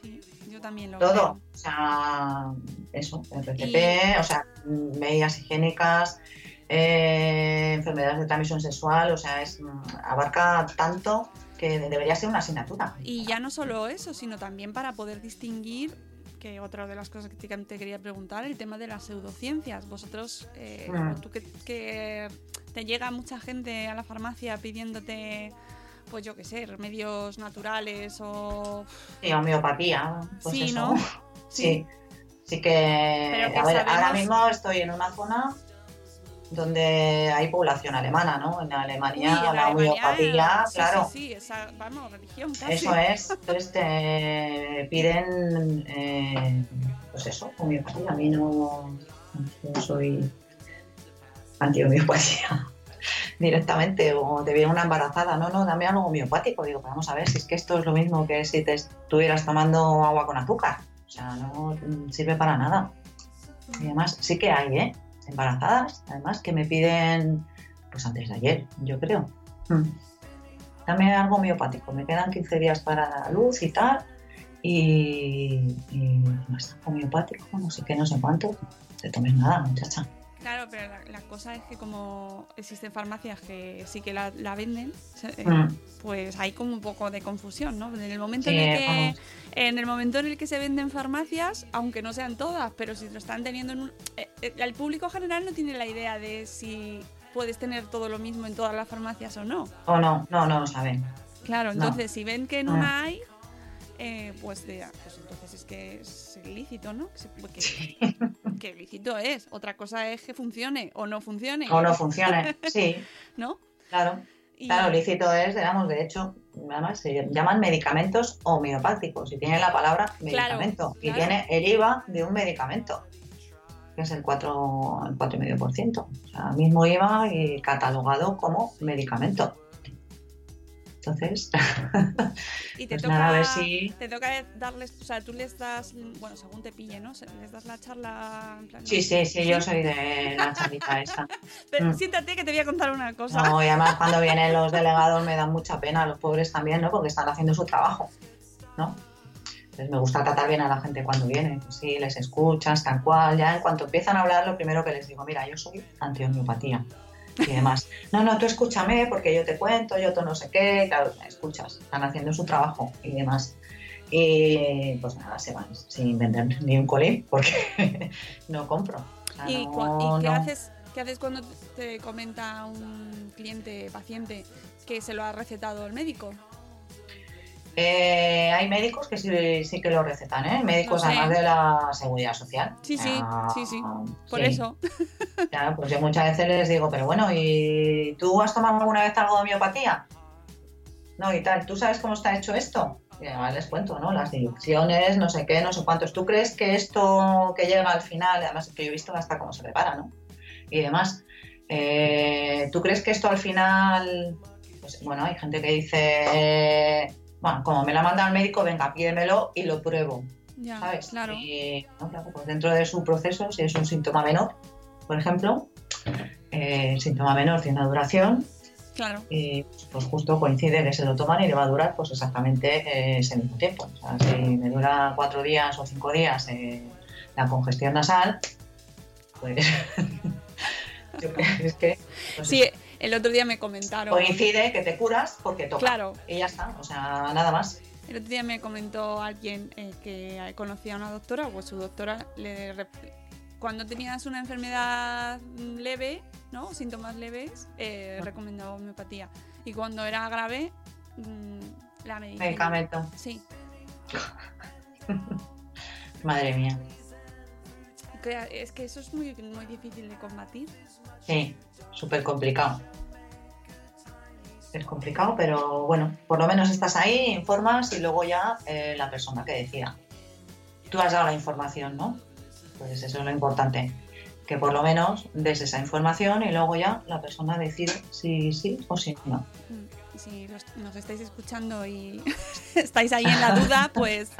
sí, yo también lo Todo, creo. o sea, eso, RCP, o sea, medidas higiénicas, eh, enfermedades de transmisión sexual, o sea, es, mm, abarca tanto que debería ser una asignatura. Y ya no solo eso, sino también para poder distinguir, que otra de las cosas que te, quería preguntar, el tema de las pseudociencias. Vosotros, eh, Mm. tú que, que te llega mucha gente a la farmacia pidiéndote, pues yo qué sé, remedios naturales o... Sí, homeopatía, pues Sí, eso. ¿no? Sí, sí que, a ver, ahora mismo estoy en una zona donde hay población alemana, ¿no? En Alemania en la homeopatía, sí, claro, Sí, sí, esa, vamos, religión casi. eso es. Entonces te piden, eh, pues eso, homeopatía. A mí no, no soy anti-homeopatía directamente, o te viene una embarazada, no, no, dame algo homeopático. Digo, "Pues vamos a ver, si es que esto es lo mismo que si te estuvieras tomando agua con azúcar. O sea, no sirve para nada. Y además, sí que hay, ¿eh? Embarazadas, además, que me piden, pues antes de ayer, yo creo. Mm. Dame algo homeopático, me quedan 15 días para la luz y tal. Y, y más homeopático, no sé qué, no sé cuánto. Te tomes nada, muchacha. Claro, pero la, la cosa es que como existen farmacias que sí que la, la venden, eh, Mm. pues hay como un poco de confusión, ¿no? En el momento Sí, en el que vamos. en el momento en el que se venden farmacias, aunque no sean todas, pero si lo están teniendo en un... eh, eh, el público general no tiene la idea de si puedes tener todo lo mismo en todas las farmacias o no. O no, no, no lo saben. Claro, No. entonces si ven que en una hay, eh, pues, de, pues entonces es que es ilícito, ¿no? Que, se- que- ilícito es. Otra cosa es que funcione o no funcione. O no funcione. Sí, ¿No? claro. Y- Claro, lícito es, digamos, de hecho, además se llaman medicamentos homeopáticos y tiene la palabra medicamento y claro. tiene el IVA de un medicamento, que es el 4, el 4,5%. O sea, mismo IVA y catalogado como medicamento. Entonces, Y te Pues toca, nada, a ver si- te toca darles, o sea, tú les das, bueno, según te pille, ¿no? Les das la charla. En plan, sí, ¿no? sí, sí, yo soy de la charlita esa. Pero Mm. siéntate que te voy a contar una cosa. No, y además cuando vienen los delegados me dan mucha pena, los pobres también, ¿no? Porque están haciendo su trabajo, ¿no? Entonces me gusta tratar bien a la gente cuando viene, pues sí, les escuchas, tal cual, ya en cuanto empiezan a hablar, lo primero que les digo, mira, yo soy antihomeopatía y demás. No, no, tú escúchame porque yo te cuento, yo tú no sé qué, claro, me escuchas, están haciendo su trabajo y demás. Y pues nada, se van sin vender ni un colín porque no compro. O sea, ¿Y, no- cua- y qué, no. haces, qué haces cuando te comenta un cliente, paciente, que se lo ha recetado el médico? Eh, hay médicos que sí, sí que lo recetan, ¿eh? Médicos sé. además de la seguridad social. Sí, sí, Ah, sí, sí. Por sí. eso. Claro, pues yo muchas veces les digo, pero bueno, ¿y tú has tomado alguna vez algo de homeopatía? No, y tal, ¿tú sabes cómo está hecho esto? Y además les cuento, ¿no? Las diluciones, no sé qué, no sé cuántos. ¿Tú crees que esto que llega al final, además que yo he visto hasta cómo se prepara, ¿no? Y demás. eh, ¿Tú crees que esto al final, pues bueno, hay gente que dice, bueno, como me la manda el médico, venga, pídemelo y lo pruebo. Ya, ¿sabes? claro. Y ¿no? Claro, pues dentro de su proceso, si es un síntoma menor, por ejemplo, eh, el síntoma menor tiene una duración Claro. y pues justo coincide que se lo toman y le va a durar pues exactamente eh, ese mismo tiempo. O sea, si me dura cuatro días o cinco días eh, la congestión nasal, pues yo creo que es que Sí, el otro día me comentaron. coincide que te curas porque toca. Claro. Y ya está, o sea, nada más. El otro día me comentó alguien eh, que conocía a una doctora, pues su doctora le cuando tenías una enfermedad leve, ¿no? Síntomas leves, eh, recomendaba homeopatía. Y cuando era grave, mm, la medicina. Medicamento. Sí. Madre mía. Es que eso es muy, muy difícil de combatir. Sí, súper complicado. Es complicado, pero bueno, por lo menos estás ahí, informas y luego ya eh, la persona que decida. Tú has dado la información, ¿no? Pues eso es lo importante. Que por lo menos des esa información y luego ya la persona decide si sí o si no. Mm, Si los- nos estáis escuchando y estáis ahí en la duda, pues,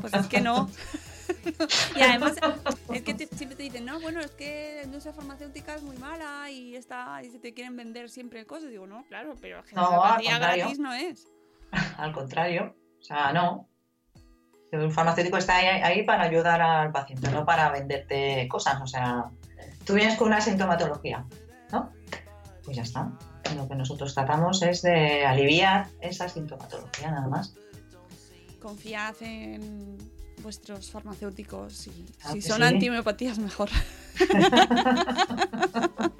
pues es que no. y además, es que te- siempre te dicen, no, bueno, es que la industria farmacéutica es muy mala y está y se te quieren vender siempre cosas. Digo, no, claro, pero la gratis no es. Al contrario, o sea, no. El farmacéutico está ahí, ahí para ayudar al paciente, no para venderte cosas. O sea, tú vienes con una sintomatología, ¿no? Pues ya está. Lo que nosotros tratamos es de aliviar esa sintomatología, nada más. Confiad en vuestros farmacéuticos y Claro si que son sí. antihomeopatías mejor.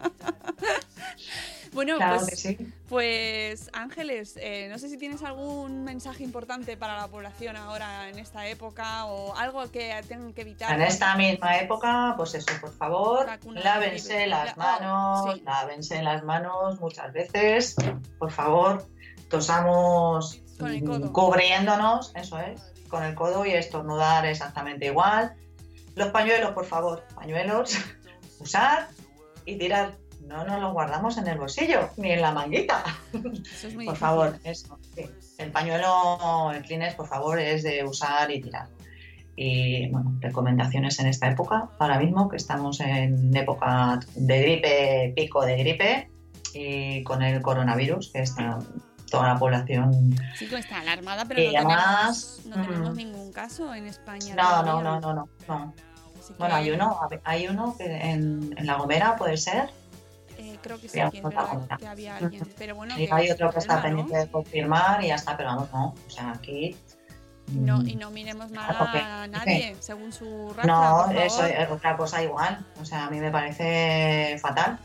bueno, Claro pues sí. Pues Ángeles, eh, no sé si tienes algún mensaje importante para la población ahora en esta época o algo que tengan que evitar. En esta misma época, pues eso, por favor, lávense las La- oh, manos, sí. lávense las manos muchas veces, por favor, tosamos cubriéndonos, eso es, con el codo y estornudar exactamente igual. Los pañuelos, por favor, pañuelos, usar y tirar. No nos los guardamos en el bolsillo ni en la manguita. Eso es muy Por difícil. favor, eso. sí. El pañuelo, el Kleenex, por favor, es de usar y tirar. Y bueno, recomendaciones en esta época, ahora mismo que estamos en época de gripe, pico de gripe, y con el coronavirus, que está toda la población. Sí que está alarmada, pero no, además, tenemos, no tenemos mm. ningún caso en España. No, no, no, no, no. Bueno, hay uno, hay uno que en, en La Gomera puede ser, eh, creo que sí, que verdad que había alguien. Pero bueno, y que hay otro que está pendiente de confirmar y ya está, pero vamos, no. O sea, aquí No, Mm. y no miremos mal a nadie según su raza. No, eso es otra cosa igual. O sea, a mí me parece fatal.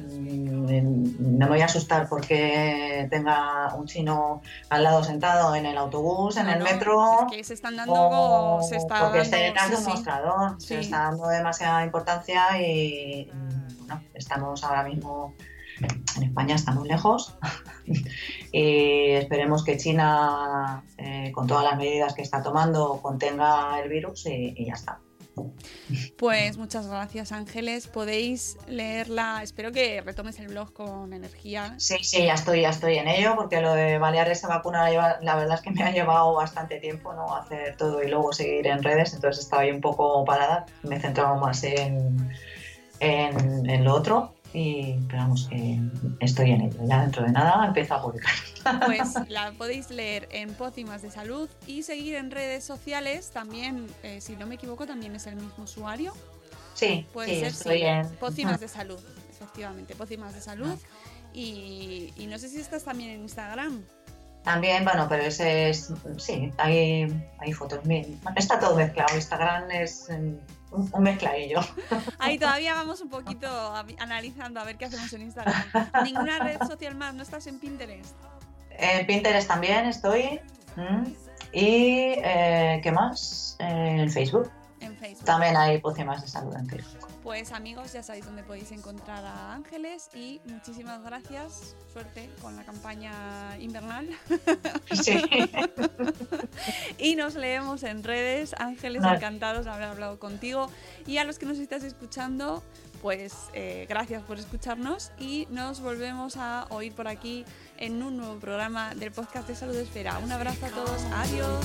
Mm, No me voy a asustar porque tenga un chino al lado sentado en el autobús, en No, el metro. es que se están dando. o se está porque dando, de sí, un mostrador. Se Sí. está dando demasiada importancia y mm, bueno, estamos ahora mismo en España, estamos lejos. y esperemos que China, eh, con todas las medidas que está tomando, contenga el virus y, y ya está. Pues muchas gracias, Ángeles. Podéis leerla. Espero que retomes el blog con energía. Sí, sí, ya estoy, ya estoy en ello, porque lo de balear esa vacuna la verdad es que me ha llevado bastante tiempo, ¿no? Hacer todo y luego seguir en redes, entonces estaba ahí un poco parada, me he centrado más en, en lo otro, y pero vamos, que estoy en ello, ya dentro de nada empiezo a publicar. Pues la podéis leer en Pócimas de Salud y seguir en redes sociales. También, eh, si no me equivoco, también es el mismo usuario. Sí, Puede sí, ser, estoy sí. en... Pócimas de Salud, efectivamente. Pócimas de Salud. Y, y no sé si estás también en Instagram. También, bueno, pero ese es, sí, hay, hay fotos, está todo mezclado, Instagram es mm, un, mezcladillo. Ahí todavía vamos un poquito analizando a ver qué hacemos en Instagram. Ninguna red social más, no estás en Pinterest. En Pinterest también estoy. Y, eh, ¿qué más? En Facebook. Facebook. También hay pócimas de salud en Facebook. Pues amigos, ya sabéis dónde podéis encontrar a Ángeles y muchísimas gracias. Suerte con la campaña invernal. Sí. y nos leemos en redes. Ángeles, Vale. encantados de haber hablado contigo. Y a los que nos estáis escuchando, pues eh, gracias por escucharnos y nos volvemos a oír por aquí en un nuevo programa del podcast de Salud Esfera. Un abrazo a todos. Adiós.